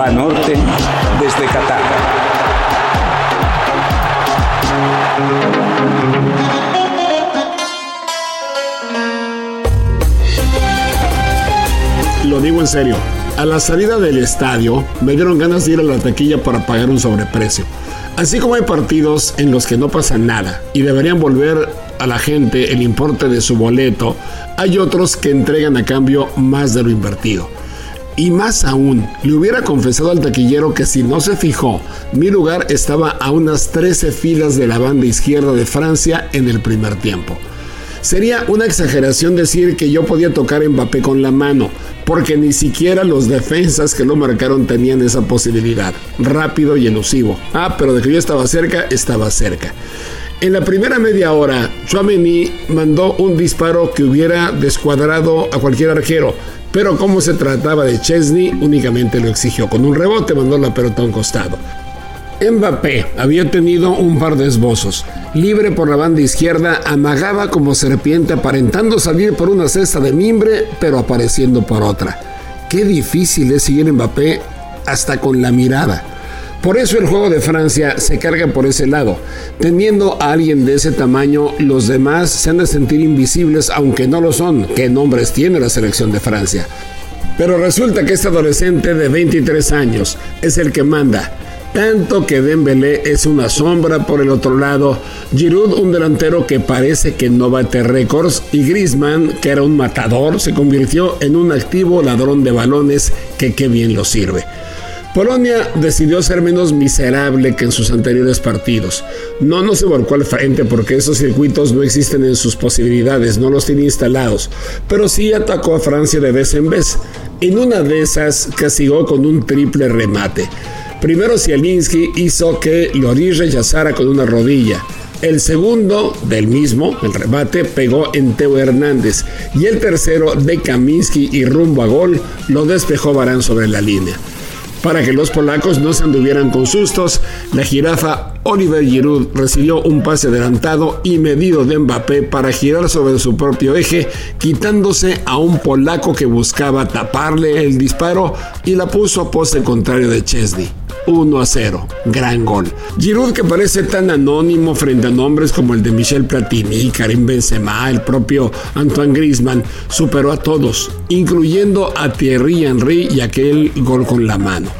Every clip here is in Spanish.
Banorte desde Qatar. Lo digo en serio. A la salida del estadio me dieron ganas de ir a la taquilla para pagar un sobreprecio. Así como hay partidos en los que no pasa nada y deberían volver a la gente el importe de su boleto, hay otros que entregan a cambio más de lo invertido. Y más aún, le hubiera confesado al taquillero que si no se fijó, mi lugar estaba a unas 13 filas de la banda izquierda de Francia en el primer tiempo. Sería una exageración decir que yo podía tocar Mbappé con la mano, porque ni siquiera los defensas que lo marcaron tenían esa posibilidad. Rápido y elusivo. Ah, pero de que yo estaba cerca, estaba cerca. En la primera media hora, Chouameni mandó un disparo que hubiera descuadrado a cualquier arquero, pero como se trataba de Chesney, únicamente lo exigió. Con un rebote mandó la pelota a un costado. Mbappé había tenido un par de esbozos. Libre por la banda izquierda, amagaba como serpiente aparentando salir por una cesta de mimbre, pero apareciendo por otra. Qué difícil es seguir Mbappé hasta con la mirada. Por eso el juego de Francia se carga por ese lado. Teniendo a alguien de ese tamaño, los demás se han de sentir invisibles, aunque no lo son. ¿Qué nombres tiene la selección de Francia? Pero resulta que este adolescente de 23 años es el que manda tanto que Dembélé es una sombra por el otro lado, Giroud un delantero que parece que no bate récords y Griezmann, que era un matador, se convirtió en un activo ladrón de balones que qué bien lo sirve. Polonia decidió ser menos miserable que en sus anteriores partidos. No, no se volcó al frente porque esos circuitos no existen en sus posibilidades, no los tiene instalados, pero sí atacó a Francia de vez en vez. En una de esas castigó con un triple remate. Primero Zielinski hizo que Loris rechazara con una rodilla. El segundo, del mismo, el remate, pegó en Teo Hernández. Y el tercero, de Kaminsky y rumbo a gol, lo despejó Barán sobre la línea. Para que los polacos no se anduvieran con sustos, la jirafa Oliver Giroud recibió un pase adelantado y medido de Mbappé para girar sobre su propio eje, quitándose a un polaco que buscaba taparle el disparo y la puso a poste contrario de Chesney. 1 a 0. Gran gol. Giroud que parece tan anónimo frente a nombres como el de Michel Platini, Karim Benzema, el propio Antoine Griezmann, superó a todos, incluyendo a Thierry Henry y aquel gol con la mano.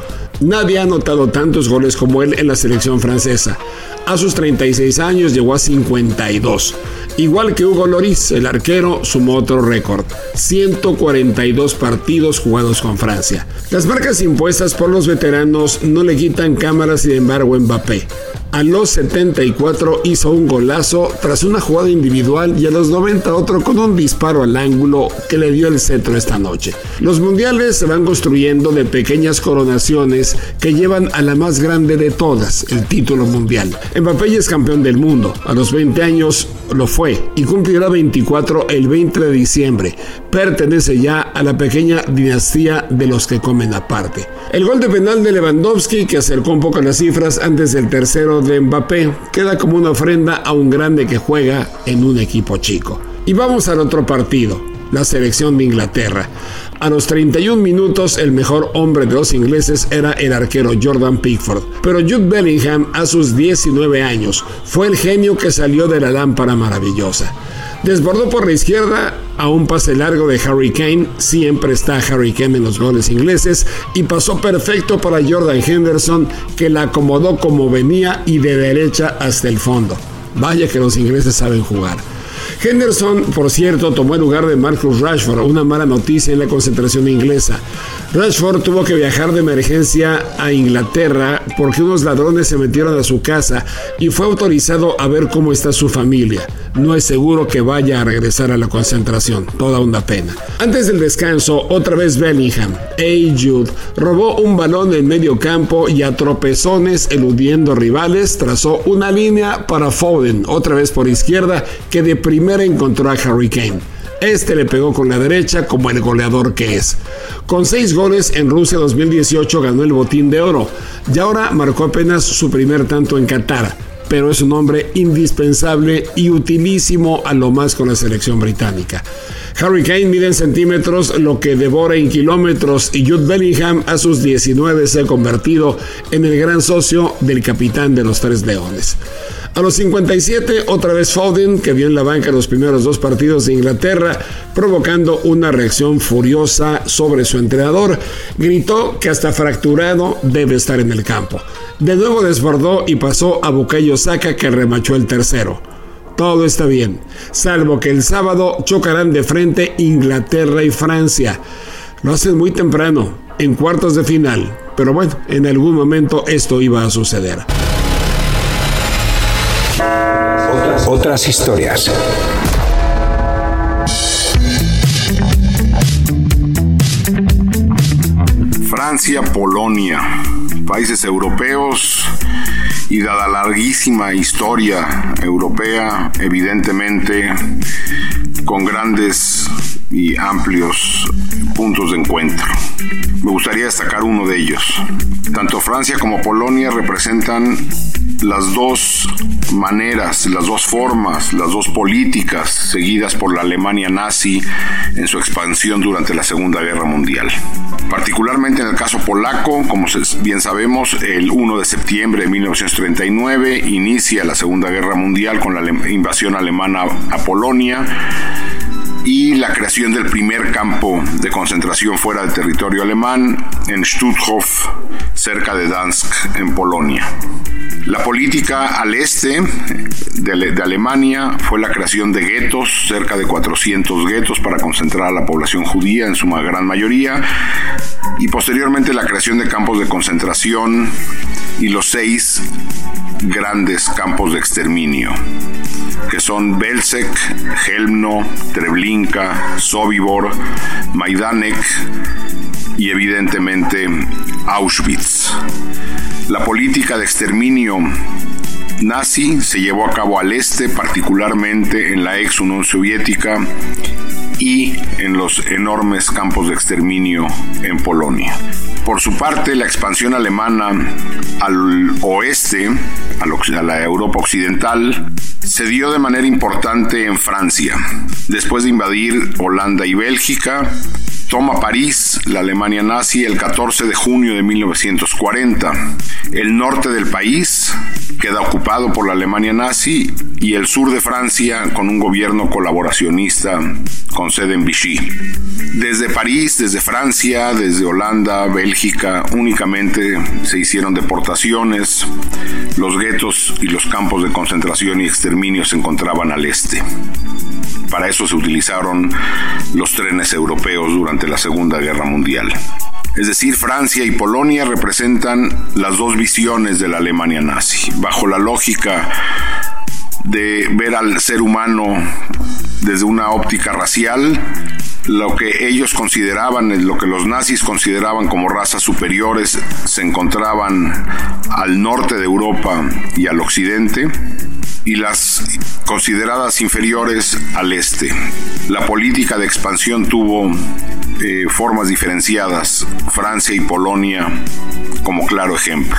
Nadie ha anotado tantos goles como él en la selección francesa. A sus 36 años llegó a 52. Igual que Hugo Loris, el arquero sumó otro récord, 142 partidos jugados con Francia. Las marcas impuestas por los veteranos no le quitan cámaras y embargo Mbappé. A los 74 hizo un golazo tras una jugada individual y a los 90 otro con un disparo al ángulo que le dio el centro esta noche. Los mundiales se van construyendo de pequeñas coronaciones que llevan a la más grande de todas, el título mundial. Mbappé es campeón del mundo. A los 20 años lo fue y cumplirá 24 el 20 de diciembre. Pertenece ya a la pequeña dinastía de los que comen aparte. El gol de penal de Lewandowski, que acercó un poco las cifras antes del tercero de Mbappé, queda como una ofrenda a un grande que juega en un equipo chico. Y vamos al otro partido, la selección de Inglaterra. A los 31 minutos el mejor hombre de los ingleses era el arquero Jordan Pickford, pero Jude Bellingham a sus 19 años fue el genio que salió de la lámpara maravillosa. Desbordó por la izquierda a un pase largo de Harry Kane, siempre está Harry Kane en los goles ingleses, y pasó perfecto para Jordan Henderson que la acomodó como venía y de derecha hasta el fondo. Vaya que los ingleses saben jugar. Henderson, por cierto, tomó el lugar de Marcus Rashford, una mala noticia en la concentración inglesa. Rashford tuvo que viajar de emergencia a Inglaterra porque unos ladrones se metieron a su casa y fue autorizado a ver cómo está su familia. No es seguro que vaya a regresar a la concentración, toda una pena. Antes del descanso, otra vez Bellingham. Jude, robó un balón en medio campo y a tropezones eludiendo rivales trazó una línea para Foden, otra vez por izquierda, que de primera encontró a Harry Kane. Este le pegó con la derecha como el goleador que es. Con seis goles en Rusia 2018 ganó el botín de oro y ahora marcó apenas su primer tanto en Qatar. pero es un hombre indispensable y utilísimo a lo más con la selección británica. Harry Kane mide en centímetros lo que devora en kilómetros y Jude Bellingham a sus 19 se ha convertido en el gran socio del capitán de los Tres Leones. A los 57, otra vez Foden, que vio en la banca los primeros dos partidos de Inglaterra, provocando una reacción furiosa sobre su entrenador, gritó que hasta fracturado debe estar en el campo. De nuevo desbordó y pasó a Bukayo Saka que remachó el tercero. Todo está bien, salvo que el sábado chocarán de frente Inglaterra y Francia. Lo hacen muy temprano, en cuartos de final, pero bueno, en algún momento esto iba a suceder. Otras historias. Francia, Polonia, países europeos y dada la larguísima historia europea, evidentemente con grandes y amplios puntos de encuentro. Me gustaría destacar uno de ellos. Tanto Francia como Polonia representan las dos maneras, las dos formas, las dos políticas seguidas por la Alemania nazi en su expansión durante la Segunda Guerra Mundial. Particularmente en el caso polaco, como bien sabemos, el 1 de septiembre de 1939 inicia la Segunda Guerra Mundial con la invasión alemana a Polonia y la creación del primer campo de concentración fuera del territorio alemán en Stutthof, cerca de Dansk, en Polonia. La política al este de, Alemania fue la creación de guetos, cerca de 400 guetos para concentrar a la población judía en su gran mayoría, y posteriormente la creación de campos de concentración y los seis grandes campos de exterminio, que son Belzec, Helmno, Treblinka, Sobibor, Majdanek y evidentemente Auschwitz. La política de exterminio nazi se llevó a cabo al este, particularmente en la ex Unión Soviética y en los enormes campos de exterminio en Polonia. Por su parte, la expansión alemana al oeste, a la Europa occidental, se dio de manera importante en Francia. Después de invadir Holanda y Bélgica, toma París, la Alemania nazi, el 14 de junio de 1940. El norte del país queda ocupado por la Alemania nazi y el sur de Francia con un gobierno colaboracionista con sede en Vichy. Desde París, desde Francia, desde Holanda, Bélgica, únicamente se hicieron deportaciones. Los guetos y los campos de concentración y exterminio se encontraban al este. Para eso se utilizaron los trenes europeos durante la Segunda Guerra Mundial. Es decir, Francia y Polonia representan las dos visiones de la Alemania nazi. Bajo la lógica de ver al ser humano desde una óptica racial, lo que ellos consideraban, lo que los nazis consideraban como razas superiores, se encontraban al norte de Europa y al occidente, y las consideradas inferiores al este. La política de expansión tuvo eh, formas diferenciadas, Francia y Polonia como claro ejemplo.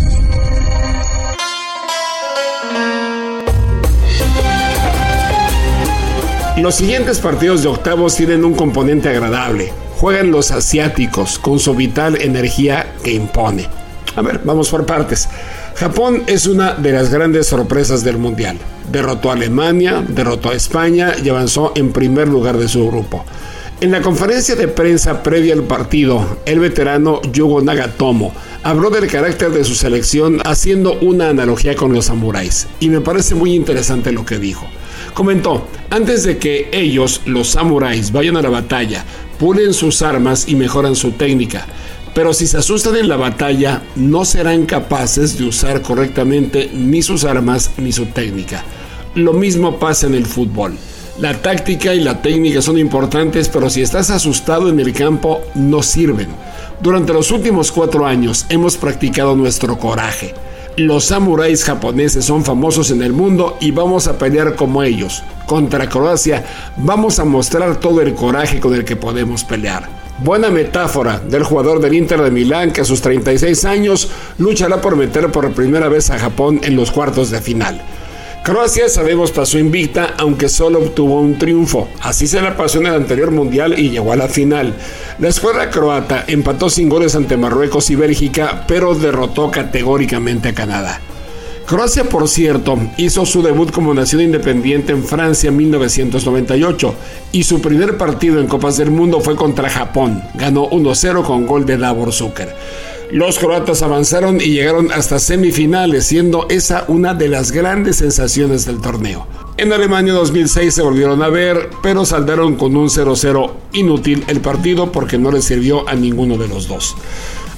Los siguientes partidos de octavos tienen un componente agradable. Juegan los asiáticos con su vital energía que impone. A ver, vamos por partes. Japón es una de las grandes sorpresas del Mundial. Derrotó a Alemania, derrotó a España y avanzó en primer lugar de su grupo. En la conferencia de prensa previa al partido, el veterano Yugo Nagatomo habló del carácter de su selección haciendo una analogía con los samuráis. Y me parece muy interesante lo que dijo. Comentó, antes de que ellos, los samuráis, vayan a la batalla, pulen sus armas y mejoran su técnica. Pero si se asustan en la batalla, no serán capaces de usar correctamente ni sus armas ni su técnica. Lo mismo pasa en el fútbol. La táctica y la técnica son importantes, pero si estás asustado en el campo, no sirven. Durante los últimos cuatro años hemos practicado nuestro coraje. Los samuráis japoneses son famosos en el mundo y vamos a pelear como ellos. Contra Croacia vamos a mostrar todo el coraje con el que podemos pelear. Buena metáfora del jugador del Inter de Milán que a sus 36 años luchará por meter por primera vez a Japón en los cuartos de final. Croacia, sabemos, pasó invicta, aunque solo obtuvo un triunfo. Así se la pasó en el anterior mundial y llegó a la final. La escuadra croata empató sin goles ante Marruecos y Bélgica, pero derrotó categóricamente a Canadá. Croacia, por cierto, hizo su debut como nación independiente en Francia en 1998 y su primer partido en Copas del Mundo fue contra Japón. Ganó 1-0 con gol de Davor Zucker. Los croatas avanzaron y llegaron hasta semifinales, siendo esa una de las grandes sensaciones del torneo. En Alemania 2006 se volvieron a ver, pero saldaron con un 0-0 inútil el partido porque no les sirvió a ninguno de los dos.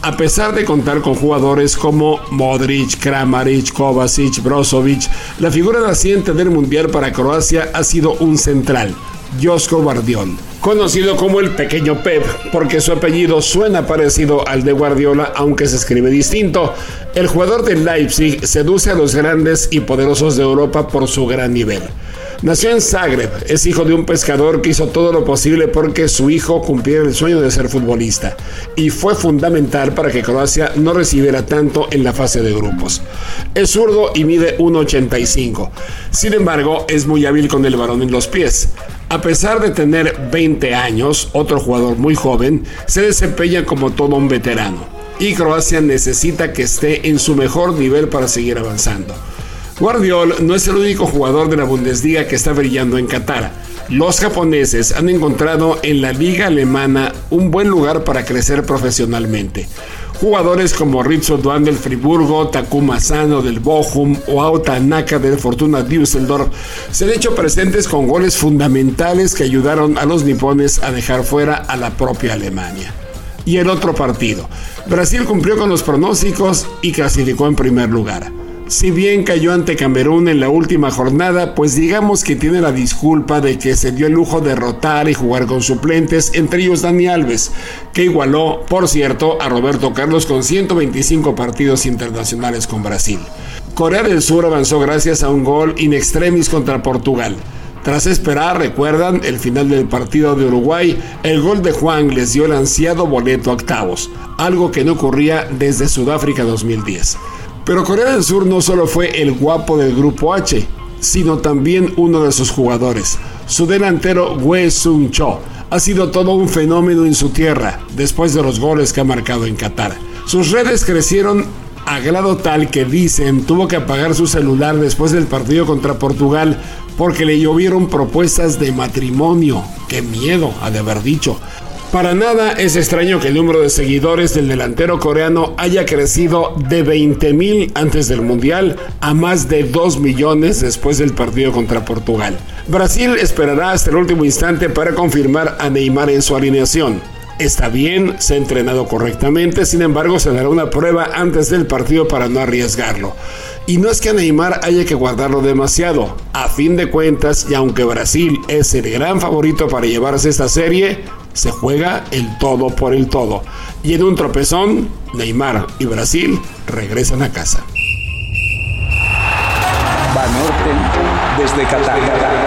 A pesar de contar con jugadores como Modric, Kramaric, Kovacic, Brozovic, la figura naciente del Mundial para Croacia ha sido un central, Josko Guardiol, conocido como el pequeño Pep, porque su apellido suena parecido al de Guardiola, aunque se escribe distinto. El jugador del Leipzig seduce a los grandes y poderosos de Europa por su gran nivel. Nació en Zagreb, es hijo de un pescador que hizo todo lo posible porque su hijo cumpliera el sueño de ser futbolista y fue fundamental para que Croacia no recibiera tanto en la fase de grupos. Es zurdo y mide 1,85. Sin embargo, es muy hábil con el balón en los pies. A pesar de tener 20 años, otro jugador muy joven, se desempeña como todo un veterano. Y Croacia necesita que esté en su mejor nivel para seguir avanzando. Guardiol no es el único jugador de la Bundesliga que está brillando en Qatar. Los japoneses han encontrado en la liga alemana un buen lugar para crecer profesionalmente. Jugadores como Rizzo Duan del Friburgo, Takuma Sano del Bochum o Aota Naka del Fortuna Düsseldorf se han hecho presentes con goles fundamentales que ayudaron a los nipones a dejar fuera a la propia Alemania. Y el otro partido. Brasil cumplió con los pronósticos y clasificó en primer lugar. Si bien cayó ante Camerún en la última jornada, pues digamos que tiene la disculpa de que se dio el lujo de rotar y jugar con suplentes, entre ellos Dani Alves, que igualó, por cierto, a Roberto Carlos con 125 partidos internacionales con Brasil. Corea del Sur avanzó gracias a un gol in extremis contra Portugal. Tras esperar, recuerdan, el final del partido de Uruguay, el gol de Juan les dio el ansiado boleto a octavos, algo que no ocurría desde Sudáfrica 2010. Pero Corea del Sur no solo fue el guapo del grupo H, sino también uno de sus jugadores. Su delantero Wei Sung Cho ha sido todo un fenómeno en su tierra después de los goles que ha marcado en Qatar. Sus redes crecieron a grado tal que dicen tuvo que apagar su celular después del partido contra Portugal porque le llovieron propuestas de matrimonio. Qué miedo, ha de haber dicho. Para nada es extraño que el número de seguidores del delantero coreano haya crecido de 20.000 antes del Mundial a más de 2 millones después del partido contra Portugal. Brasil esperará hasta el último instante para confirmar a Neymar en su alineación. Está bien, se ha entrenado correctamente, sin embargo se dará una prueba antes del partido para no arriesgarlo. Y no es que a Neymar haya que guardarlo demasiado. A fin de cuentas, y aunque Brasil es el gran favorito para llevarse esta serie, se juega el todo por el todo. Y en un tropezón, Neymar y Brasil regresan a casa. Desde Qatar.